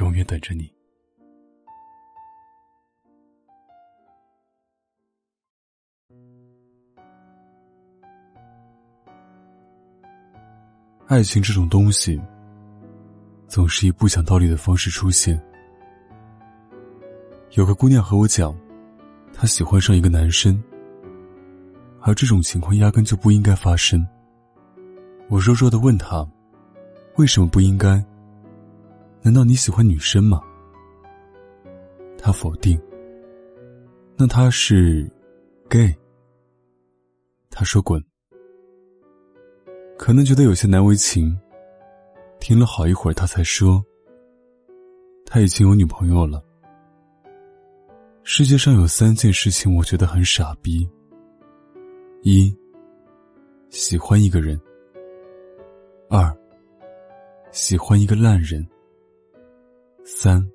永远等着你。爱情这种东西，总是以不讲道理的方式出现。有个姑娘和我讲，她喜欢上一个男生，而这种情况压根就不应该发生。我弱弱的问她，为什么不应该？难道你喜欢女生吗？他否定。那他是 gay。他说滚。可能觉得有些难为情，听了好一会儿，他才说，他已经有女朋友了。世界上有三件事情，我觉得很傻逼。一，喜欢一个人；二，喜欢一个烂人。三，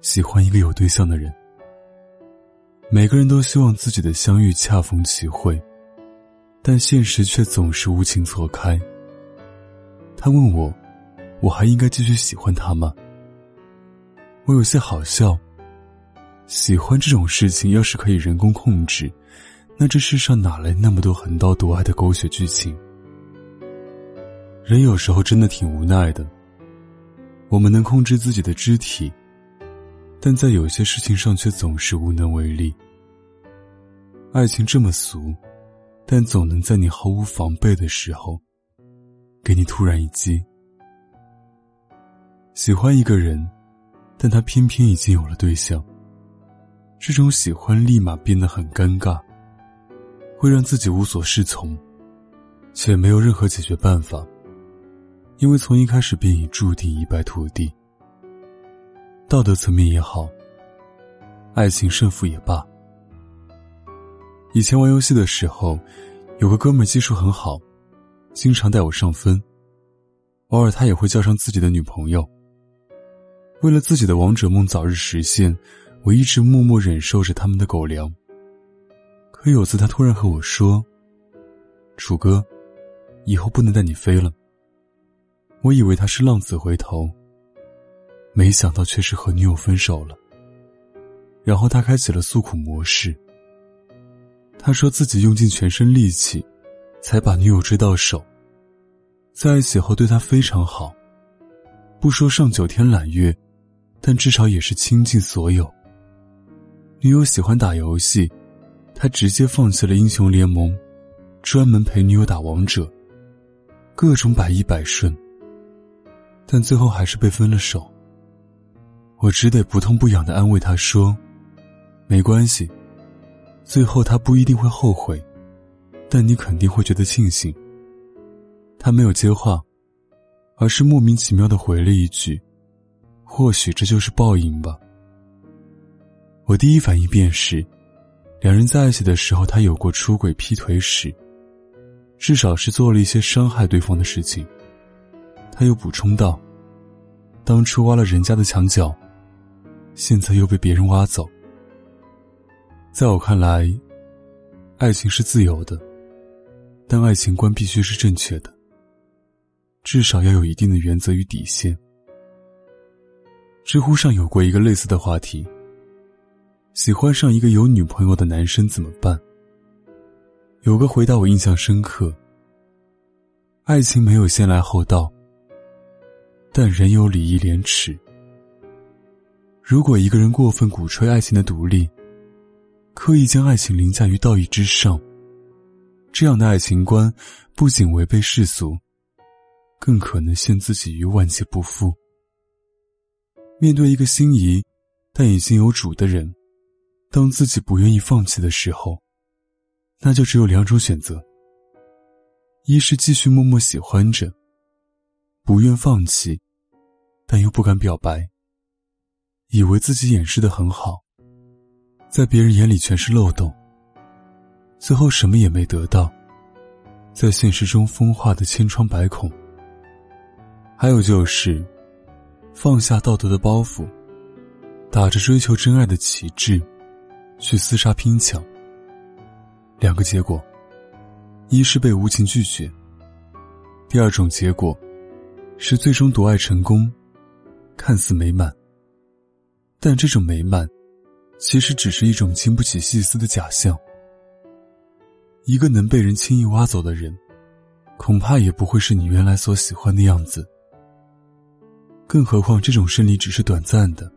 喜欢一个有对象的人。每个人都希望自己的相遇恰逢其会，但现实却总是无情错开。他问我，我还应该继续喜欢他吗？我有些好笑。喜欢这种事情，要是可以人工控制，那这世上哪来那么多横刀夺爱的狗血剧情？人有时候真的挺无奈的。我们能控制自己的肢体，但在有些事情上却总是无能为力。爱情这么俗，但总能在你毫无防备的时候，给你突然一击。喜欢一个人，但他偏偏已经有了对象。这种喜欢立马变得很尴尬，会让自己无所适从，且没有任何解决办法。因为从一开始便已注定一败涂地。道德层面也好，爱情胜负也罢。以前玩游戏的时候，有个哥们技术很好，经常带我上分。偶尔他也会叫上自己的女朋友。为了自己的王者梦早日实现，我一直默默忍受着他们的狗粮。可有次他突然和我说：“楚哥，以后不能带你飞了。”我以为他是浪子回头，没想到却是和女友分手了。然后他开启了诉苦模式。他说自己用尽全身力气，才把女友追到手。在一起后对她非常好，不说上九天揽月，但至少也是倾尽所有。女友喜欢打游戏，他直接放弃了英雄联盟，专门陪女友打王者，各种百依百顺。但最后还是被分了手。我只得不痛不痒的安慰他说：“没关系，最后他不一定会后悔，但你肯定会觉得庆幸。”他没有接话，而是莫名其妙的回了一句：“或许这就是报应吧。”我第一反应便是，两人在一起的时候他有过出轨劈腿史，至少是做了一些伤害对方的事情。他又补充道：“当初挖了人家的墙角，现在又被别人挖走。在我看来，爱情是自由的，但爱情观必须是正确的，至少要有一定的原则与底线。”知乎上有过一个类似的话题：喜欢上一个有女朋友的男生怎么办？有个回答我印象深刻：爱情没有先来后到。但人有礼义廉耻。如果一个人过分鼓吹爱情的独立，刻意将爱情凌驾于道义之上，这样的爱情观不仅违背世俗，更可能陷自己于万劫不复。面对一个心仪但已经有主的人，当自己不愿意放弃的时候，那就只有两种选择：一是继续默默喜欢着，不愿放弃。但又不敢表白，以为自己掩饰的很好，在别人眼里全是漏洞，最后什么也没得到，在现实中风化的千疮百孔。还有就是，放下道德的包袱，打着追求真爱的旗帜，去厮杀拼抢。两个结果，一是被无情拒绝。第二种结果，是最终夺爱成功，看似美满。但这种美满，其实只是一种经不起细思的假象。一个能被人轻易挖走的人，恐怕也不会是你原来所喜欢的样子。更何况这种胜利只是短暂的，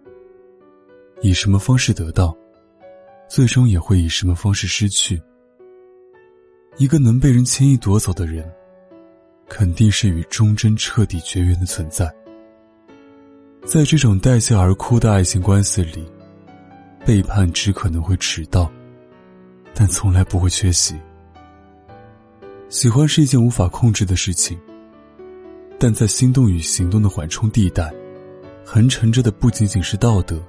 以什么方式得到，最终也会以什么方式失去。一个能被人轻易夺走的人。肯定是与忠贞彻底绝缘的存在。在这种待笑而哭的爱情关系里，背叛只可能会迟到，但从来不会缺席。喜欢是一件无法控制的事情，但在心动与行动的缓冲地带，横陈着的不仅仅是道德，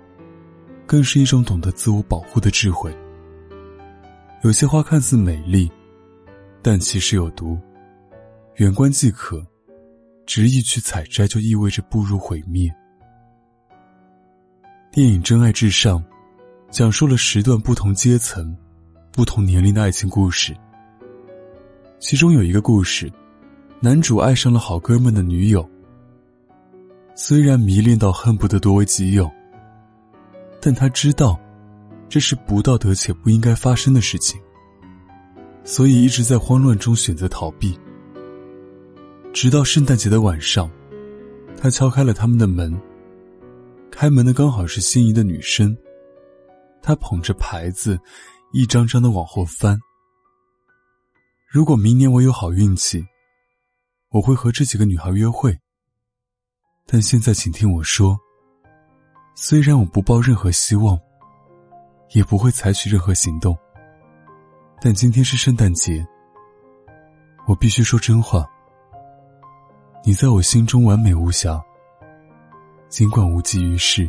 更是一种懂得自我保护的智慧。有些花看似美丽，但其实有毒。远观即可，执意去采摘就意味着步入毁灭。电影《真爱至上》讲述了十段不同阶层、不同年龄的爱情故事。其中有一个故事，男主爱上了好哥们的女友。虽然迷恋到恨不得夺为己有，但他知道这是不道德且不应该发生的事情，所以一直在慌乱中选择逃避。直到圣诞节的晚上，他敲开了他们的门。开门的刚好是心仪的女生。他捧着牌子，一张张的往后翻。如果明年我有好运气，我会和这几个女孩约会。但现在，请听我说。虽然我不抱任何希望，也不会采取任何行动，但今天是圣诞节，我必须说真话。你在我心中完美无瑕，尽管无济于事，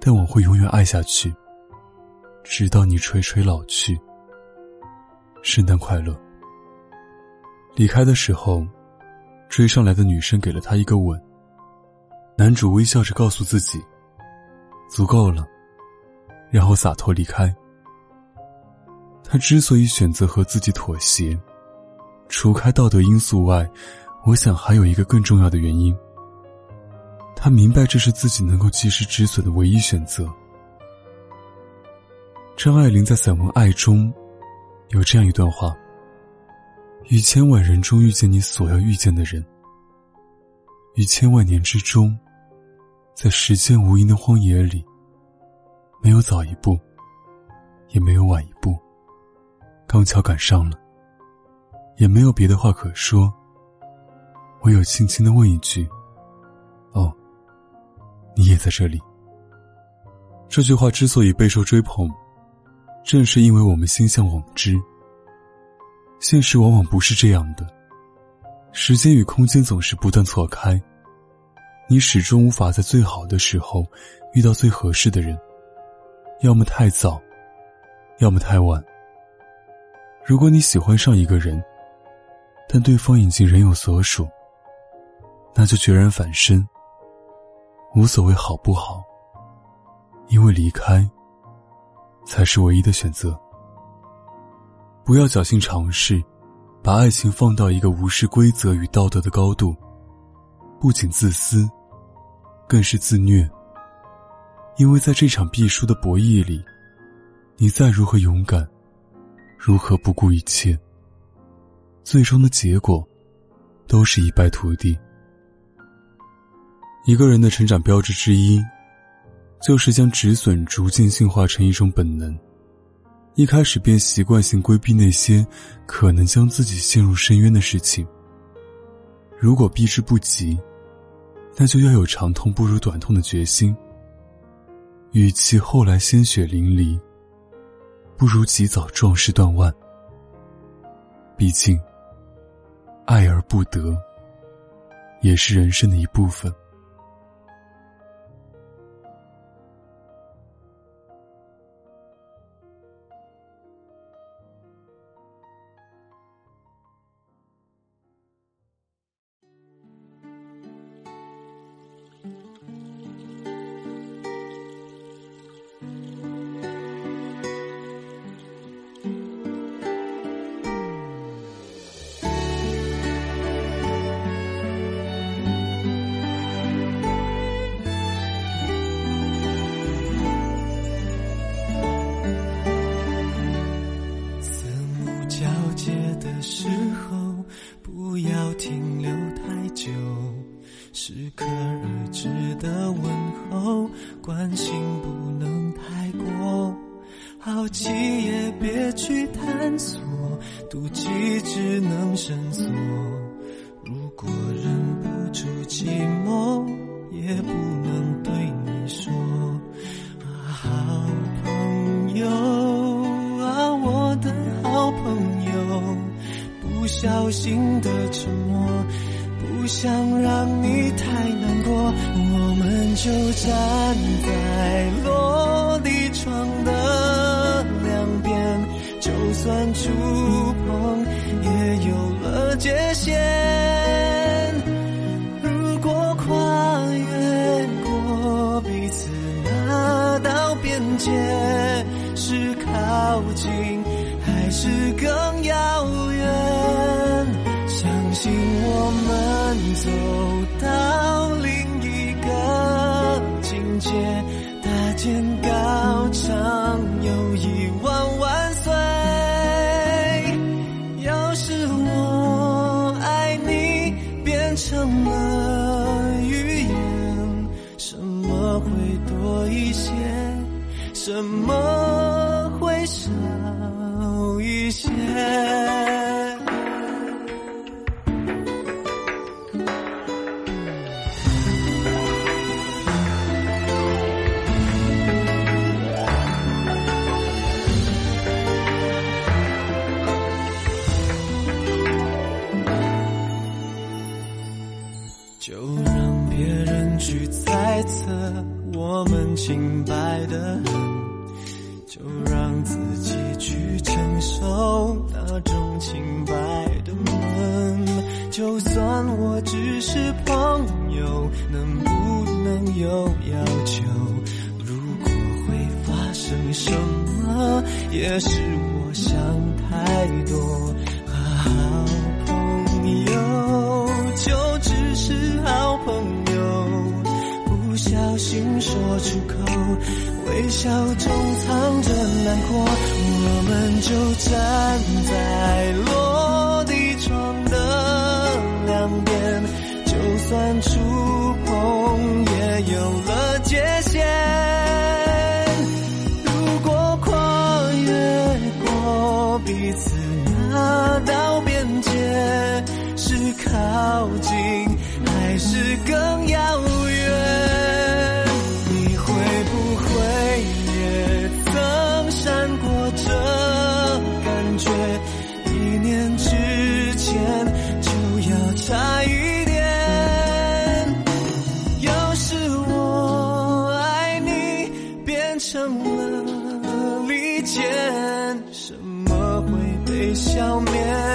但我会永远爱下去，直到你垂垂老去。圣诞快乐！离开的时候，追上来的女生给了他一个吻。男主微笑着告诉自己：“足够了。”然后洒脱离开。他之所以选择和自己妥协，除开道德因素外，我想还有一个更重要的原因。他明白这是自己能够及时止损的唯一选择。张爱玲在散文《爱》中有这样一段话：“于千万人中遇见你所要遇见的人，于千万年之中，在时间无垠的荒野里，没有早一步，也没有晚一步，刚巧赶上了，也没有别的话可说。”唯有轻轻的问一句：“，你也在这里？”这句话之所以备受追捧，正是因为我们心向往之。现实往往不是这样的，时间与空间总是不断错开，你始终无法在最好的时候遇到最合适的人，要么太早，要么太晚。如果你喜欢上一个人，但对方已经人有所属。那就决然反身，无所谓好不好，因为离开才是唯一的选择。不要侥幸尝试，把爱情放到一个无视规则与道德的高度，不仅自私，更是自虐。因为在这场必输的博弈里，你再如何勇敢，如何不顾一切，最终的结果都是一败涂地。一个人的成长标志之一，就是将止损逐渐进化成一种本能。一开始便习惯性规避那些可能将自己陷入深渊的事情。如果避之不及，那就要有长痛不如短痛的决心。与其后来鲜血淋漓，不如及早壮士断腕。毕竟，爱而不得，也是人生的一部分。妒忌只能深锁。如果忍不住寂寞，也不能对你说，啊好朋友啊，我的好朋友，不小心的沉默。不想让你太难过，我们就站在落地窗的两边，就算触了什么会少一些？就让别人去猜测我们清白的我只是朋友，能不能有要求？如果会发生什么，也是我想太多。好朋友。就只是好朋友，不小心说出口，微笑中藏着难过。我们就站在成了利剑，什么会被消灭？